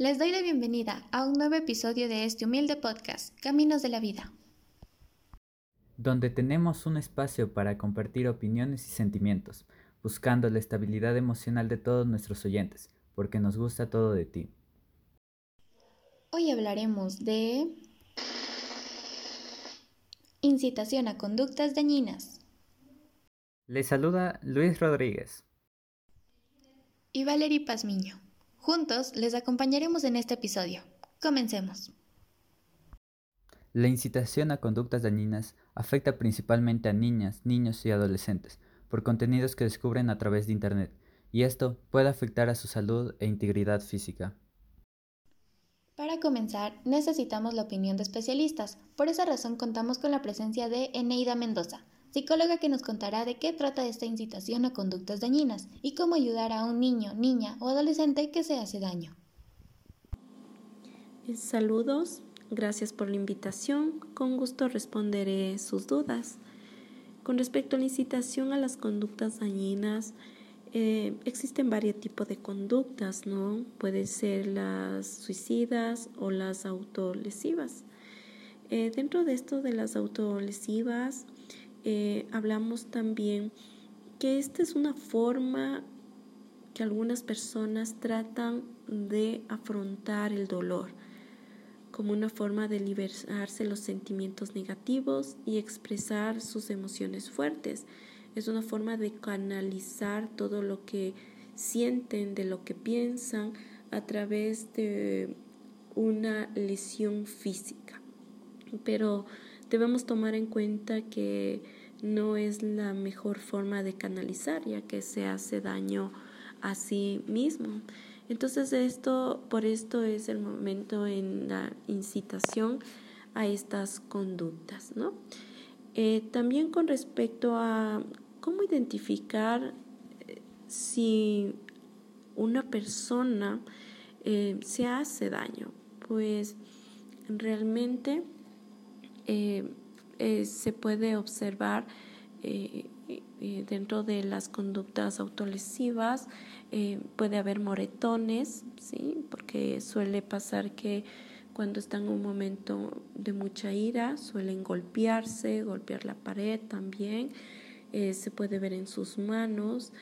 Les doy la bienvenida a un nuevo episodio de este humilde podcast, Caminos de la Vida. Donde tenemos un espacio para compartir opiniones y sentimientos, buscando la estabilidad emocional de todos nuestros oyentes, porque nos gusta todo de ti. Hoy hablaremos de incitación a conductas dañinas. Les saluda Luis Rodríguez. Y Valerie Pazmiño. Juntos les acompañaremos en este episodio. Comencemos. La incitación a conductas dañinas afecta principalmente a niñas, niños y adolescentes por contenidos que descubren a través de Internet, y esto puede afectar a su salud e integridad física. Para comenzar, necesitamos la opinión de especialistas. Por esa razón contamos con la presencia de Eneida Mendoza, psicóloga que nos contará de qué trata esta incitación a conductas dañinas y cómo ayudar a un niño, niña o adolescente que se hace daño. Saludos, gracias por la invitación. Con gusto responderé sus dudas. Con respecto a la incitación a las conductas dañinas, eh, existen varios tipos de conductas, ¿no? Pueden ser las suicidas o las autolesivas. Eh, dentro de esto de las autolesivas, eh, hablamos también que esta es una forma que algunas personas tratan de afrontar el dolor como una forma de liberarse los sentimientos negativos y expresar sus emociones fuertes. Es una forma de canalizar todo lo que sienten, de lo que piensan a través de una lesión física. Pero debemos tomar en cuenta que no es la mejor forma de canalizar, ya que se hace daño a sí mismo. Entonces esto, por esto es el momento en la incitación a estas conductas, ¿no? Eh, también con respecto a cómo identificar eh, si una persona eh, se hace daño, pues realmente eh, se puede observar eh, dentro de las conductas autolesivas, puede haber moretones, ¿sí? porque suele pasar que cuando están en un momento de mucha ira, suelen golpearse, golpear la pared también, se puede ver en sus manos,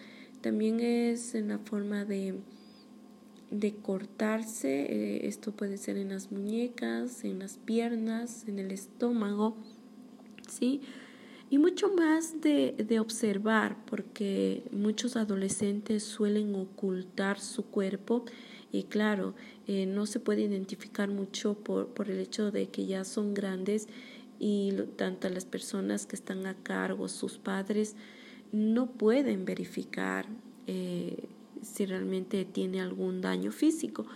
también es en la forma de de cortarse, eh, esto puede ser en las muñecas, en las piernas, en el estómago, ¿sí? Y mucho más de, de observar, porque muchos adolescentes suelen ocultar su cuerpo y claro, eh, no se puede identificar mucho por, por el hecho de que ya son grandes y tanto las personas que están a cargo, sus padres, no pueden verificar eh, si realmente tiene algún daño físico.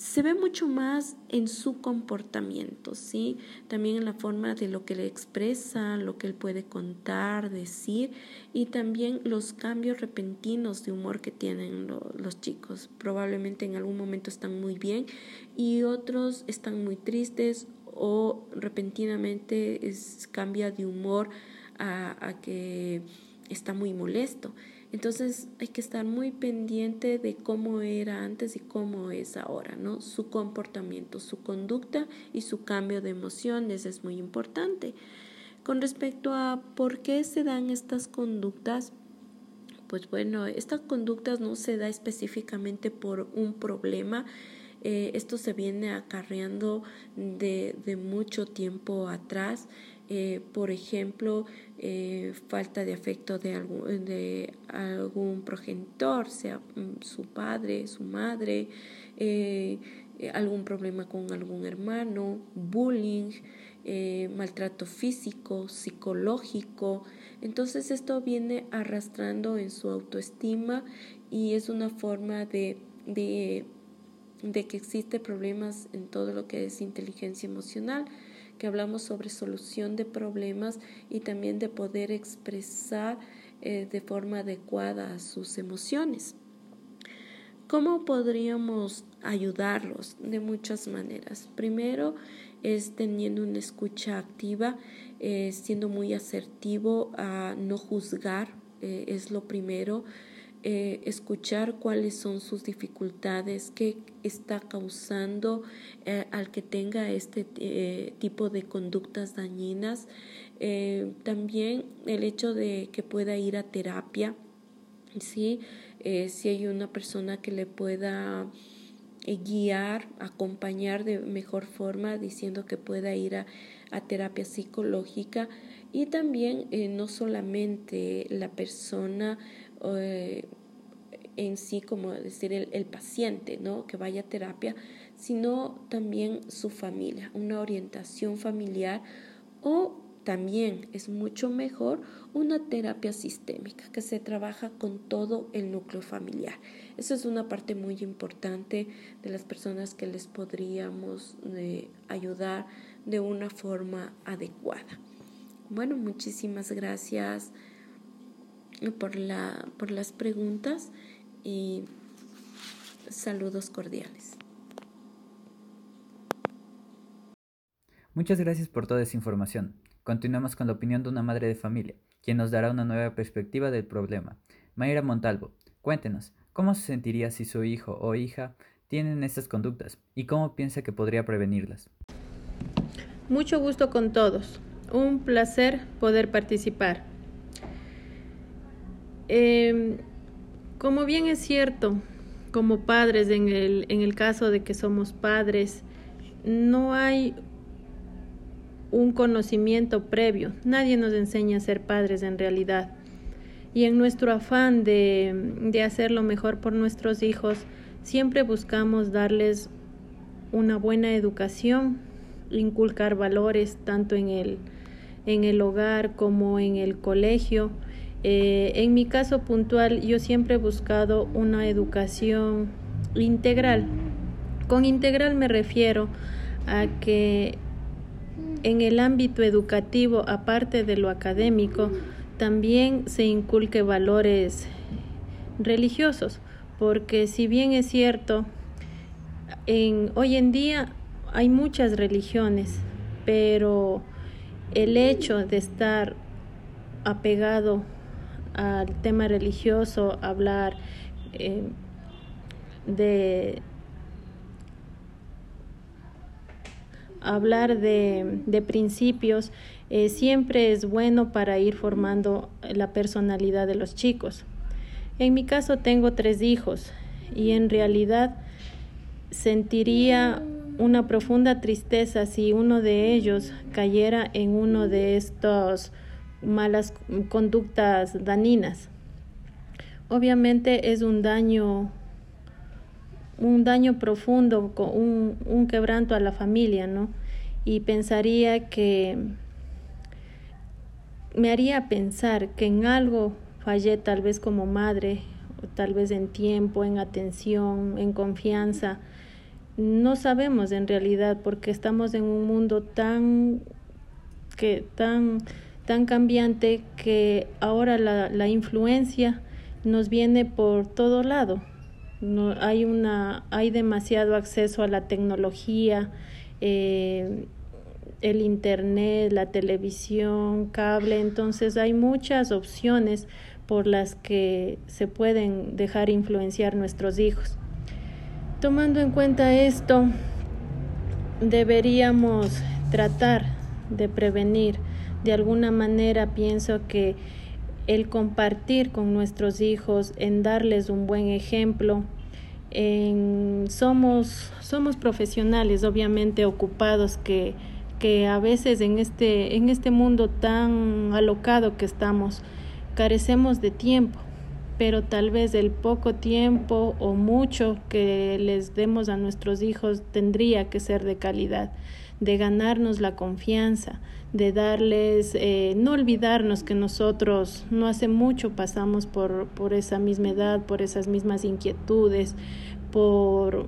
Se ve mucho más en su comportamiento, ¿sí? También en la forma de lo que le expresa, lo que él puede contar, decir y también los cambios repentinos de humor que tienen los chicos. Probablemente en algún momento están muy bien y otros están muy tristes o repentinamente cambia de humor a que está muy molesto. Entonces hay que estar muy pendiente de cómo era antes y cómo es ahora, ¿no? Su comportamiento, su conducta y su cambio de emociones es muy importante. Con respecto a por qué se dan estas conductas, pues bueno, estas conductas no se da específicamente por un problema, eh, esto se viene acarreando de, de mucho tiempo atrás. Eh, por ejemplo, eh, falta de afecto de algún, de algún progenitor, sea mm, su padre, su madre, eh, algún problema con algún hermano, bullying, maltrato físico, psicológico. Entonces esto viene arrastrando en su autoestima y es una forma de, de, de que existe problemas en todo lo que es inteligencia emocional que hablamos sobre solución de problemas y también de poder expresar eh, de forma adecuada sus emociones. ¿Cómo podríamos ayudarlos? De muchas maneras. Primero es teniendo una escucha activa, eh, siendo muy asertivo a no juzgar, eh, es lo primero. Eh, escuchar cuáles son sus dificultades, qué está causando eh, al que tenga este eh, tipo de conductas dañinas. también el hecho de que pueda ir a terapia, ¿sí? si hay una persona que le pueda guiar, acompañar de mejor forma, diciendo que pueda ir a, a terapia psicológica y también no solamente la persona eh, en sí, como decir, el, paciente, ¿no? Que vaya a terapia, sino también su familia, una orientación familiar o también es mucho mejor una terapia sistémica que se trabaja con todo el núcleo familiar. Esa es una parte muy importante de las personas que les podríamos eh, ayudar de una forma adecuada. Bueno, muchísimas gracias por, la, por las preguntas y saludos cordiales. Muchas gracias por toda esa información. Continuamos con la opinión de una madre de familia, quien nos dará una nueva perspectiva del problema. Mayra Montalvo, cuéntenos, ¿cómo se sentiría si su hijo o hija tienen estas conductas y cómo piensa que podría prevenirlas? Mucho gusto con todos. Un placer poder participar. Em, como bien es cierto, como padres, en el, en el caso de que somos padres, no hay un conocimiento previo. Nadie nos enseña a ser padres en realidad. Y en nuestro afán de, de hacer lo mejor por nuestros hijos, siempre buscamos darles una buena educación, inculcar valores tanto en el, en el hogar como en el colegio eh, en mi caso puntual, yo siempre he buscado una educación integral. Con integral me refiero a que en el ámbito educativo, aparte de lo académico, también se inculque valores religiosos, porque si bien es cierto, en, hoy en día hay muchas religiones, pero el hecho de estar apegado al tema religioso, hablar eh, de hablar de, de principios eh, siempre es bueno para ir formando la personalidad de los chicos. En mi caso tengo tres hijos y en realidad sentiría una profunda tristeza si uno de ellos cayera en uno de estos malas conductas dañinas. Obviamente es un daño un daño profundo, un, un quebranto a la familia, ¿no? Y pensaría que me haría pensar que en algo fallé tal vez como madre, o tal vez en tiempo, en atención, en confianza. No sabemos en realidad porque estamos en un mundo tan que tan tan cambiante que ahora la, la influencia nos viene por todo lado. No, hay, una, hay demasiado acceso a la tecnología, eh, el internet, la televisión, cable, entonces hay muchas opciones por las que se pueden dejar influenciar nuestros hijos. Tomando en cuenta esto, deberíamos tratar de prevenir de alguna manera pienso que el compartir con nuestros hijos, en darles un buen ejemplo, en, somos, somos profesionales obviamente ocupados que, que a veces en este, en este mundo tan alocado que estamos carecemos de tiempo, pero tal vez el poco tiempo o mucho que les demos a nuestros hijos tendría que ser de calidad de ganarnos la confianza, de darles, eh, no olvidarnos que nosotros no hace mucho pasamos por, por esa misma edad, por esas mismas inquietudes, por,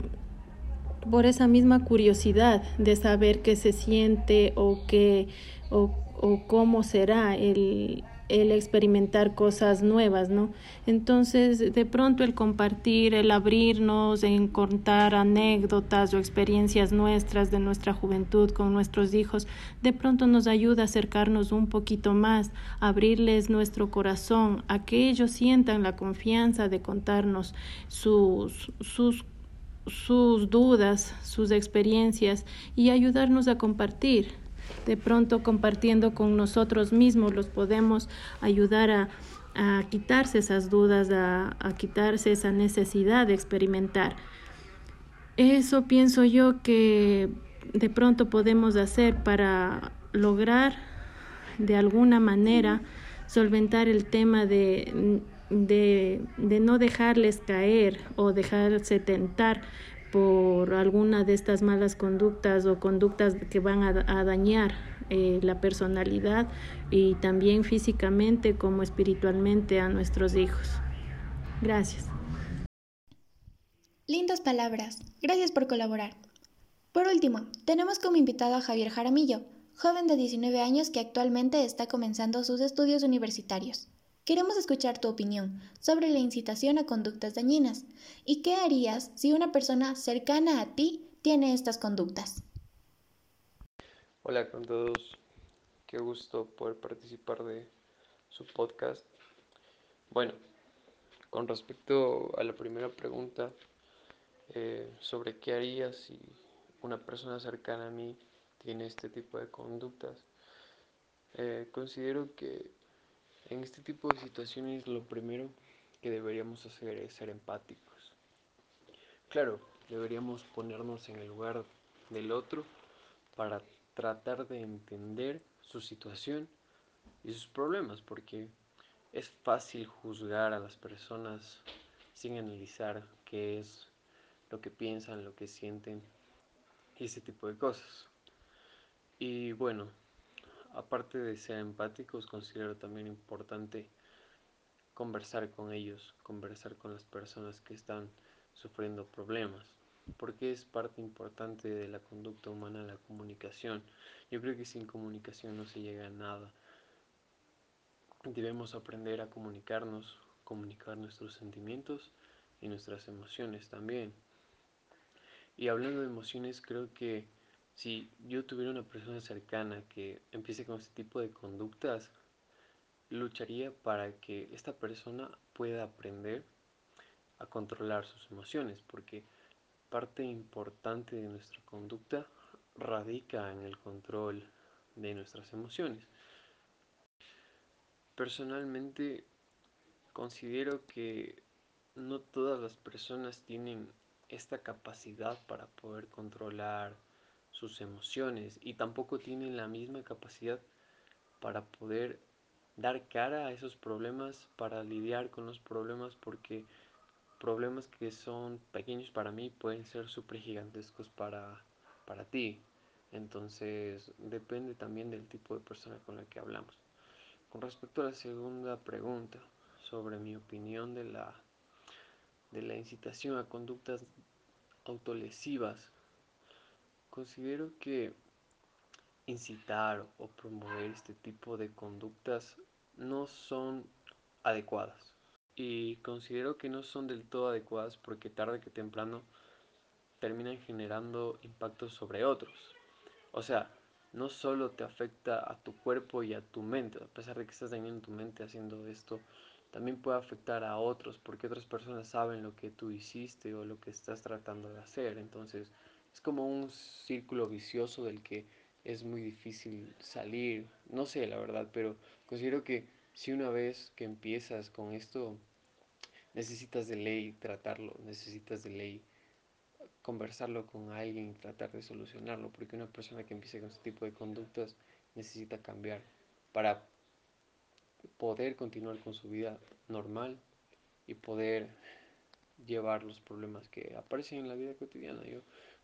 por esa misma curiosidad de saber qué se siente o qué o, o cómo será el, el experimentar cosas nuevas, ¿no? Entonces, de pronto el compartir, el abrirnos, en contar anécdotas o experiencias nuestras de nuestra juventud con nuestros hijos, de pronto nos ayuda a acercarnos un poquito más, abrirles nuestro corazón, a que ellos sientan la confianza de contarnos sus, sus sus dudas, sus experiencias y ayudarnos a compartir. De pronto compartiendo con nosotros mismos los podemos ayudar a, a quitarse esas dudas, a, a quitarse esa necesidad de experimentar. Eso pienso yo que de pronto podemos hacer para lograr de alguna manera solventar el tema de de, de no dejarles caer o dejarse tentar por alguna de estas malas conductas o conductas que van a, dañar eh, la personalidad y también físicamente como espiritualmente a nuestros hijos. Gracias. Lindas palabras. Gracias por colaborar. Por último, tenemos como invitado a Javier Jaramillo, joven de 19 años que actualmente está comenzando sus estudios universitarios. Queremos escuchar tu opinión sobre la incitación a conductas dañinas y qué harías si una persona cercana a ti tiene estas conductas. Hola con todos, qué gusto poder participar de su podcast. Bueno, con respecto a la primera pregunta eh, sobre qué haría si una persona cercana a mí tiene este tipo de conductas, eh, considero que en este tipo de situaciones lo primero que deberíamos hacer es ser empáticos. Claro, deberíamos ponernos en el lugar del otro para tratar de entender su situación y sus problemas, porque es fácil juzgar a las personas sin analizar qué es lo que piensan, lo que sienten y ese tipo de cosas. Y bueno, aparte de ser empáticos, considero también importante conversar con ellos, conversar con las personas que están sufriendo problemas, porque es parte importante de la conducta humana la comunicación. Yo creo que sin comunicación no se llega a nada. Debemos aprender a comunicarnos, comunicar nuestros sentimientos y nuestras emociones también. Y hablando de emociones, creo que si yo tuviera una persona cercana que empiece con este tipo de conductas, lucharía para que esta persona pueda aprender a controlar sus emociones, porque parte importante de nuestra conducta radica en el control de nuestras emociones. Personalmente considero que no todas las personas tienen esta capacidad para poder controlar sus emociones y tampoco tienen la misma capacidad para poder dar cara a esos problemas, para lidiar con los problemas, porque problemas que son pequeños para mí pueden ser súper gigantescos para, para ti. Entonces depende también del tipo de persona con la que hablamos. Con respecto a la segunda pregunta sobre mi opinión de la, de la incitación a conductas autolesivas, Considero que incitar o promover este tipo de conductas no son adecuadas. Y considero que no son del todo adecuadas porque tarde que temprano terminan generando impactos sobre otros. O sea, no solo te afecta a tu cuerpo y a tu mente, a pesar de que estás dañando tu mente haciendo esto, también puede afectar a otros porque otras personas saben lo que tú hiciste o lo que estás tratando de hacer. Entonces, es como un círculo vicioso del que es muy difícil salir. No sé, la verdad, pero considero que si una vez que empiezas con esto, necesitas de ley tratarlo, necesitas de ley conversarlo con alguien y tratar de solucionarlo, porque una persona que empieza con este tipo de conductas necesita cambiar para poder continuar con su vida normal y poder llevar los problemas que aparecen en la vida cotidiana. Yo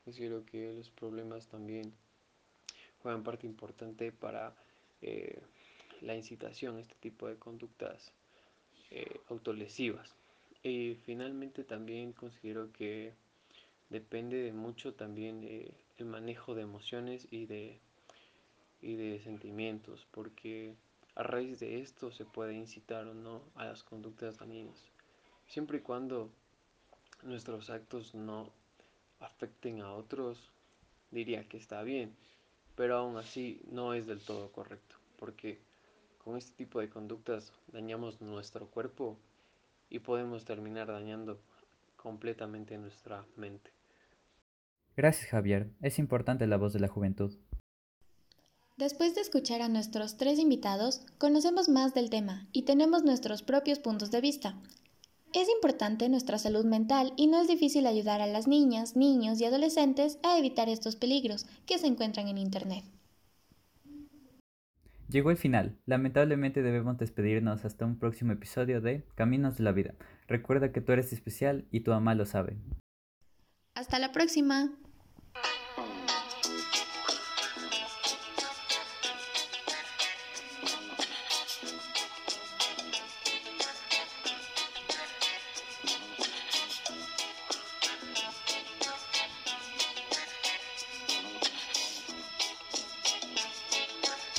considero que los problemas también juegan parte importante para eh, la incitación a este tipo de conductas eh, autolesivas. Y finalmente también considero que depende de mucho también el manejo de emociones y de, y de sentimientos, porque a raíz de esto se puede incitar o no a las conductas dañinas, siempre y cuando nuestros actos no afecten a otros, diría que está bien, pero aún así no es del todo correcto, porque con este tipo de conductas dañamos nuestro cuerpo y podemos terminar dañando completamente nuestra mente. Gracias Javier, es importante la voz de la juventud. Después de escuchar a nuestros tres invitados, conocemos más del tema y tenemos nuestros propios puntos de vista. Es importante nuestra salud mental y no es difícil ayudar a las niñas, niños y adolescentes a evitar estos peligros que se encuentran en Internet. Llegó el final. Lamentablemente debemos despedirnos hasta un próximo episodio de Caminos de la Vida. Recuerda que tú eres especial y tu mamá lo sabe. Hasta la próxima.